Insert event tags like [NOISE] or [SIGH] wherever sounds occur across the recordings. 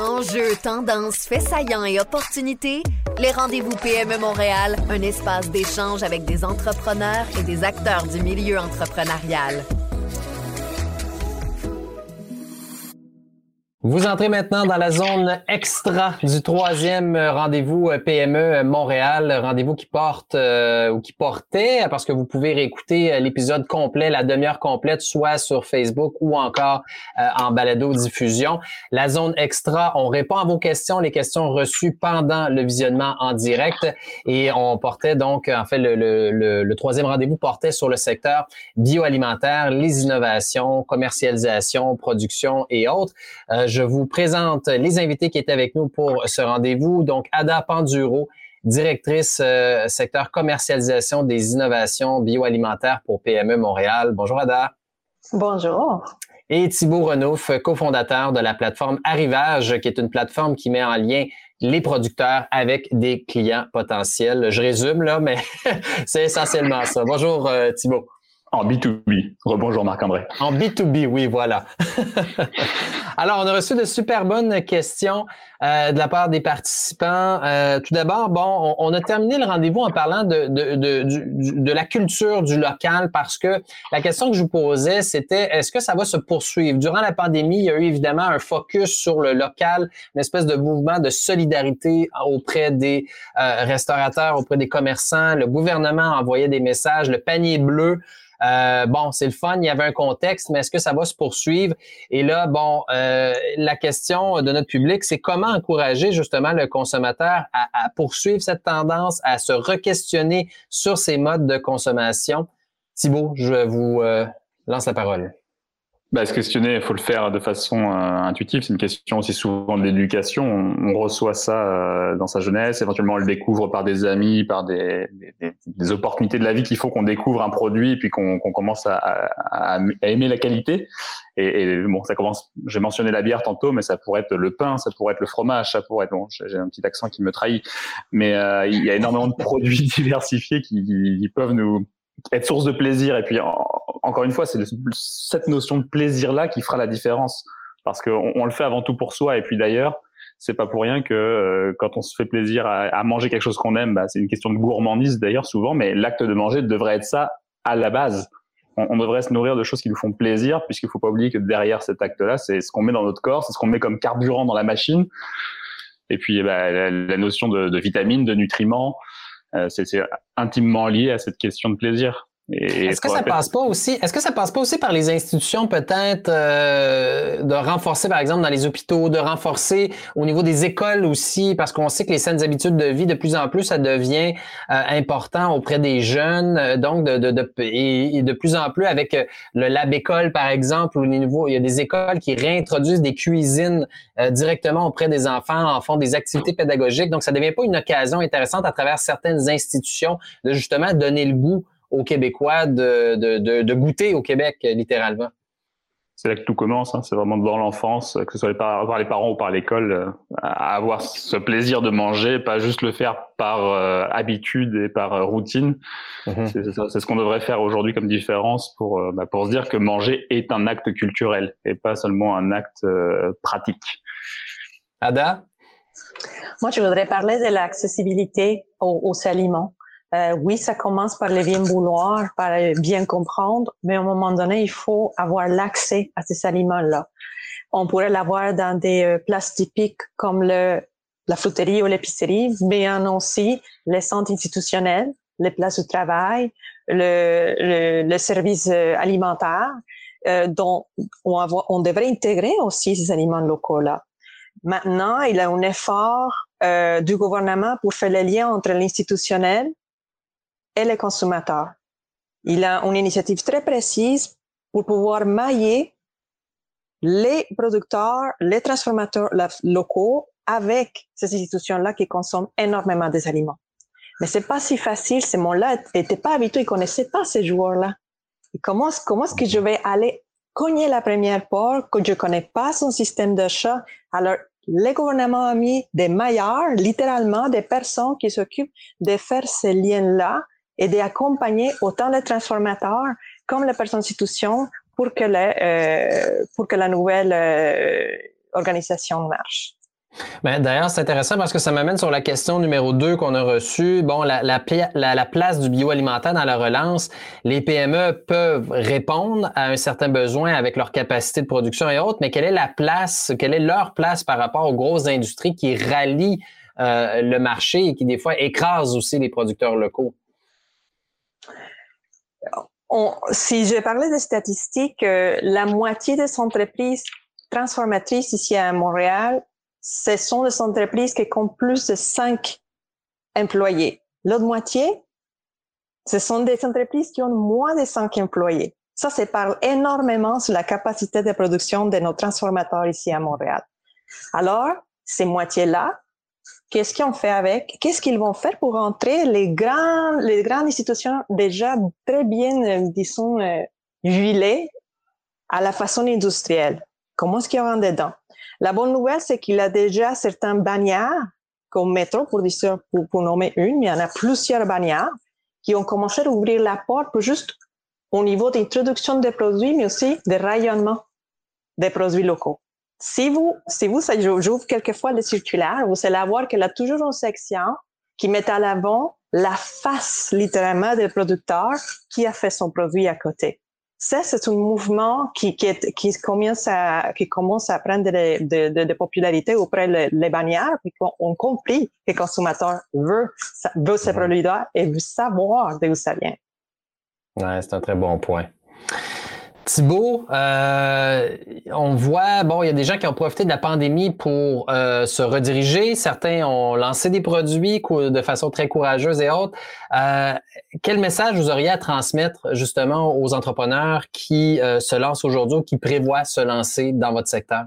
Enjeux, tendances, faits saillants et opportunités, les rendez-vous PME Montréal, un espace d'échange avec des entrepreneurs et des acteurs du milieu entrepreneurial. Vous entrez maintenant dans la zone extra du troisième rendez-vous PME Montréal, rendez-vous qui porte euh, ou qui portait, parce que vous pouvez réécouter euh, l'épisode complet, la demi-heure complète, soit sur Facebook ou encore euh, en balado-diffusion. La zone extra, on répond à vos questions, les questions reçues pendant le visionnement en direct, et on portait donc, en fait, le, le, le troisième rendez-vous portait sur le secteur bioalimentaire, les innovations, commercialisation, production et autres je vous présente les invités qui étaient avec nous pour ce rendez-vous. Donc, Ada Panduro, directrice euh, secteur commercialisation des innovations bioalimentaires pour PME Montréal. Bonjour, Ada. Bonjour. Et Thibault Renouf, cofondateur de la plateforme Arrivage, qui est une plateforme qui met en lien les producteurs avec des clients potentiels. Je résume là, mais [LAUGHS] c'est essentiellement ça. Bonjour euh, Thibault. En B2B. Rebonjour Marc-André. En B2B, oui, voilà. [LAUGHS] Alors, on a reçu de super bonnes questions euh, de la part des participants. Euh, tout d'abord, bon, on, a terminé le rendez-vous en parlant de, de, la culture du local parce que la question que je vous posais, c'était est-ce que ça va se poursuivre? Durant la pandémie, il y a eu évidemment un focus sur le local, une espèce de mouvement de solidarité auprès des euh, restaurateurs, auprès des commerçants. Le gouvernement envoyait des messages, le panier bleu. Euh, bon, c'est le fun, il y avait un contexte, mais est-ce que ça va se poursuivre? Et là, bon, euh, la question de notre public, c'est comment encourager justement le consommateur à, poursuivre cette tendance, à se re-questionner sur ses modes de consommation? Thibault, je vous euh, lance la parole. Bah, se questionner, il faut le faire de façon intuitive. C'est une question aussi souvent de l'éducation. On, reçoit ça dans sa jeunesse. Éventuellement, on le découvre par des amis, par des, des opportunités de la vie qu'il faut qu'on découvre un produit et puis qu'on commence à, à, à, aimer la qualité. Et, et, bon, ça commence. J'ai mentionné la bière tantôt, mais ça pourrait être le pain, ça pourrait être le fromage, ça pourrait être. Bon, j'ai un petit accent qui me trahit, mais euh, il y a énormément de produits [LAUGHS] diversifiés qui, qui peuvent nous être source de plaisir. Et puis, encore une fois, c'est cette notion de plaisir-là qui fera la différence. Parce qu'on on le fait avant tout pour soi. Et puis d'ailleurs, c'est pas pour rien que euh, quand on se fait plaisir à, à manger quelque chose qu'on aime, bah, c'est une question de gourmandise d'ailleurs souvent, mais l'acte de manger devrait être ça à la base. On, on, devrait se nourrir de choses qui nous font plaisir, puisqu'il faut pas oublier que derrière cet acte-là, c'est ce qu'on met dans notre corps, c'est ce qu'on met comme carburant dans la machine. Et puis bah, la, la, notion de, de vitamines, de nutriments, euh, c'est intimement lié à cette question de plaisir. Est-ce que ça passe pas aussi Est-ce que ça passe pas aussi par les institutions peut-être euh, de renforcer par exemple dans les hôpitaux, de renforcer au niveau des écoles aussi parce qu'on sait que les saines habitudes de vie de plus en plus ça devient euh, important auprès des jeunes euh, donc de, de, de et, de plus en plus avec euh, le lab école par exemple au niveau il y a des écoles qui réintroduisent des cuisines euh, directement auprès des enfants en font des activités pédagogiques. Donc ça devient pas une occasion intéressante à travers certaines institutions de justement donner le goût aux Québécois de, de, de, goûter au Québec, littéralement. C'est là que tout commence, hein. c'est vraiment dans l'enfance, que ce soit par, les parents ou par l'école, euh, à avoir ce plaisir de manger, pas juste le faire par euh, habitude et par euh, routine. Mm-hmm. C'est ce qu'on devrait faire aujourd'hui comme différence pour, bah, pour se dire que manger est un acte culturel et pas seulement un acte pratique. Ada? Moi, je voudrais parler de l'accessibilité aux, aux aliments. Euh, oui, ça commence par le bien vouloir, par bien comprendre, mais à un moment donné, il faut avoir l'accès à ces aliments-là. On pourrait l'avoir dans des euh, places typiques comme le, la fruiterie ou l'épicerie, mais aussi les centres institutionnels, les places de travail, le, le, le service euh, alimentaire, euh, dont on, on devrait intégrer aussi ces aliments locaux-là. Maintenant, il y a un effort euh, du gouvernement pour faire le lien entre l'institutionnel et les consommateurs. Il a une initiative très précise pour pouvoir mailler les producteurs, les transformateurs locaux avec ces institutions-là qui consomment énormément des aliments. Mais c'est pas si facile. Ces gens-là n'étaient pas habitués, ils connaissaient pas ces joueurs-là. comment, comment est-ce que je vais aller cogner la première porte que je connais pas son système d'achat? Alors, le gouvernement a mis des maillards, littéralement des personnes qui s'occupent de faire ces liens-là et d'accompagner autant les transformateurs comme les personnes institutions pour que, les, euh, pour que la nouvelle euh, organisation marche. Ben, D'ailleurs, c'est intéressant parce que ça m'amène sur la question numéro 2 qu'on a reçue. Bon, la, la, la, place du bioalimentaire dans la relance, les PME peuvent répondre à un certain besoin avec leur capacité de production et autres, mais quelle est la place, quelle est leur place par rapport aux grosses industries qui rallient euh, le marché et qui des fois écrasent aussi les producteurs locaux? Si je parlais des statistiques, euh, la moitié des entreprises transformatrices ici à Montréal ce sont des entreprises qui comptent plus de cinq employés. L'autre moitié, ce sont des entreprises qui ont moins de cinq employés. Ça, ça parle énormément sur la capacité de production de nos transformateurs ici à Montréal. Alors, ces moitiés-là, qu'est-ce fait avec? Qu'est-ce qu'ils vont faire pour entrer les grandes, institutions déjà très bien, euh, disons, euh, huilées à la façon industrielle? Comment est-ce qu'ils rentrent dedans? La bonne nouvelle, c'est qu'il a déjà certains bannières comme métro, pour, pour, pour nommer une, mais il y en a plusieurs bannières qui ont commencé à ouvrir la porte pour juste au niveau d'introduction des produits, mais aussi de rayonnement des produits locaux. Si vous, si vous, j'ouvre quelquefois les circulaires, vous allez voir qu'il y a toujours une section qui met à l'avant la face littéralement des producteurs qui a fait son produit à côté. Ça, c'est un mouvement qui, qui, qui, commence à, qui commence à prendre de, de, de, popularité auprès des les bannières, puis qu'on compris que le consommateur veut, veut ces produits-là et veut savoir d'où ça vient. Ouais, c'est un très bon point. Thibault, euh, on voit, bon, il y a des gens qui ont profité de la pandémie pour euh, se rediriger. Certains ont lancé des produits de façon très courageuse et autres. Euh, quel message vous auriez à transmettre justement aux entrepreneurs qui se lancent aujourd'hui ou qui prévoient se lancer dans votre secteur?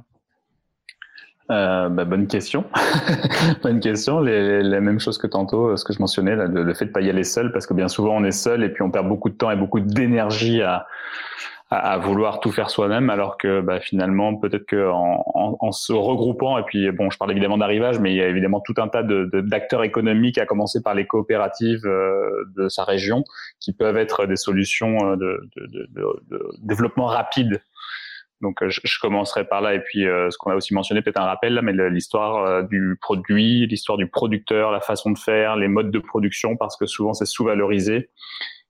Euh, bah, bonne question. [LAUGHS] bonne question. La même chose que tantôt, ce que je mentionnais, le, fait de pas y aller seul, parce que bien souvent on est seul et puis on perd beaucoup de temps et beaucoup d'énergie à, à, vouloir tout faire soi-même, alors que bah, finalement, peut-être qu'en en, en, se regroupant, et puis bon, je parle évidemment d'arrivage, mais il y a évidemment tout un tas d'acteurs de, d'acteurs économiques, à commencer par les coopératives euh, de sa région, qui peuvent être des solutions euh, de, de développement rapide. Donc je, commencerai par là et puis euh, ce qu'on a aussi mentionné peut-être un rappel là, mais l'histoire du produit, l'histoire du producteur, la façon de faire, les modes de production parce que souvent c'est sous-valorisé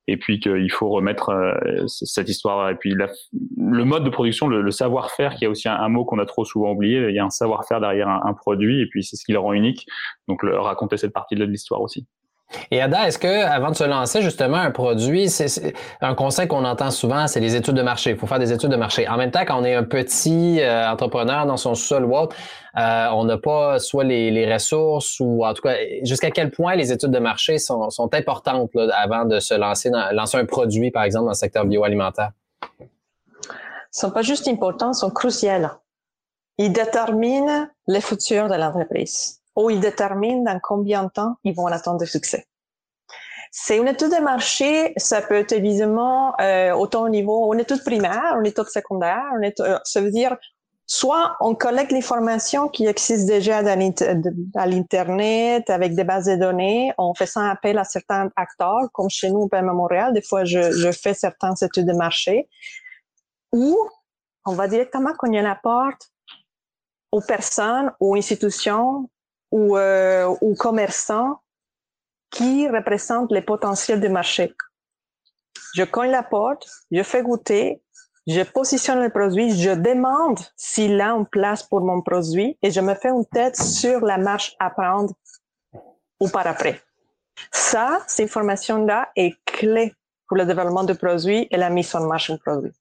et puis qu'il faut remettre euh, cette histoire et puis le mode de production, le, savoir-faire, qui est aussi un, mot qu'on a trop souvent oublié. Il y a un savoir-faire derrière un, produit et puis c'est ce qui le rend unique. Donc le, raconter cette partie de l'histoire aussi. Et Ada, est-ce que avant de se lancer justement un produit, c'est un conseil qu'on entend souvent, c'est les études de marché. Il faut faire des études de marché. En même temps, quand on est un petit euh, entrepreneur dans son sol ou autre, euh, on n'a pas soit les, ressources ou en tout cas jusqu'à quel point les études de marché sont, importantes avant de se lancer lancer un produit, par exemple, dans le secteur bioalimentaire? Ils sont pas juste importants, ils sont cruciaux. Ils déterminent les futurs de l'entreprise où ils déterminent dans combien de temps ils vont attendre le succès. C'est une étude de marché, ça peut être évidemment euh, autant au niveau, une étude primaire, une étude secondaire, une étude, euh, ça veut dire soit on collecte l'information qui existe déjà à l'Internet avec des bases de données, on fait ça appel à certains acteurs, comme chez nous, à Montréal, des fois je, je fais certaines études de marché, ou on va directement cogner la porte aux personnes, aux institutions, ou, euh, ou commerçants qui représentent les potentiels du marché. Je cogne la porte, je fais goûter, je positionne le produit, je demande s'il a une place pour mon produit et je me fais une tête sur la marche à prendre ou par après. Ça, cette information-là est clé pour le développement du produit et la mise en marche du produit.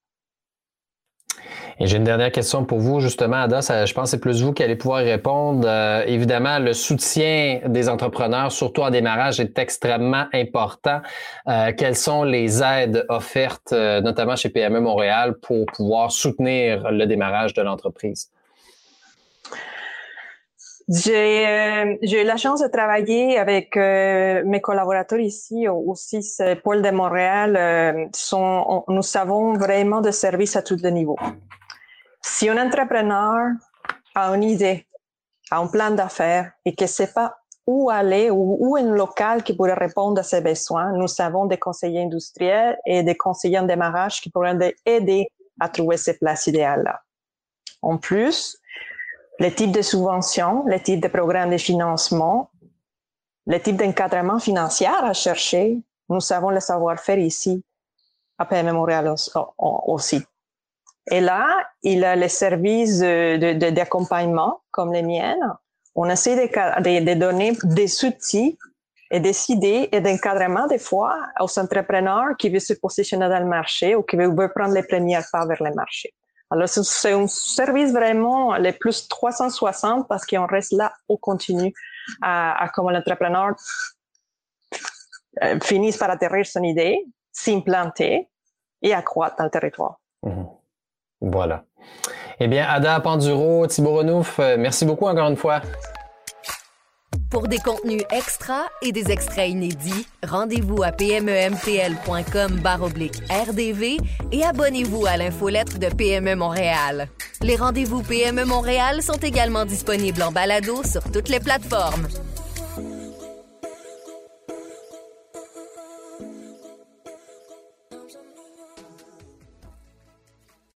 J'ai une dernière question pour vous, justement, Ada. je pense que c'est plus vous qui allez pouvoir répondre. Euh, évidemment, le soutien des entrepreneurs, surtout en démarrage, est extrêmement important. Euh, quelles sont les aides offertes, euh, notamment chez PME Montréal, pour pouvoir soutenir le démarrage de l'entreprise? J'ai eu la chance de travailler avec mes collaborateurs ici au, 6 Pôle de Montréal. sont, nous savons vraiment de services à tous les niveaux. Si un entrepreneur a une idée, a un plan d'affaires et que ne sait pas où aller ou où un local qui pourrait répondre à ses besoins, nous avons des conseillers industriels et des conseillers en démarrage qui pourraient aider à trouver ces places idéales-là. En plus, le type de subvention, le type de programme de financement, le type d'encadrement financier à chercher. Nous avons le savoir-faire ici à PME Montréal aussi. Et là, il a les services d'accompagnement comme les miennes. On essaie de, donner des outils et des idées et d'encadrement des fois aux entrepreneurs qui veulent se positionner dans le marché ou qui veulent prendre les premières pas vers le marché. Alors, c'est un service vraiment les plus 360 parce qu'on reste là au continu à, comment l'entrepreneur euh, finisse par atterrir son idée, s'implanter et accroître dans le territoire. Mhm. Voilà. Eh bien, Ada Panduro, Thibault Renouf, euh, merci beaucoup encore une fois. Pour des contenus extra et des extraits inédits, rendez-vous à pmemtl.com rdv et abonnez-vous à l'infolettre de PME Montréal. Les rendez-vous PME Montréal sont également disponibles en balado sur toutes les plateformes.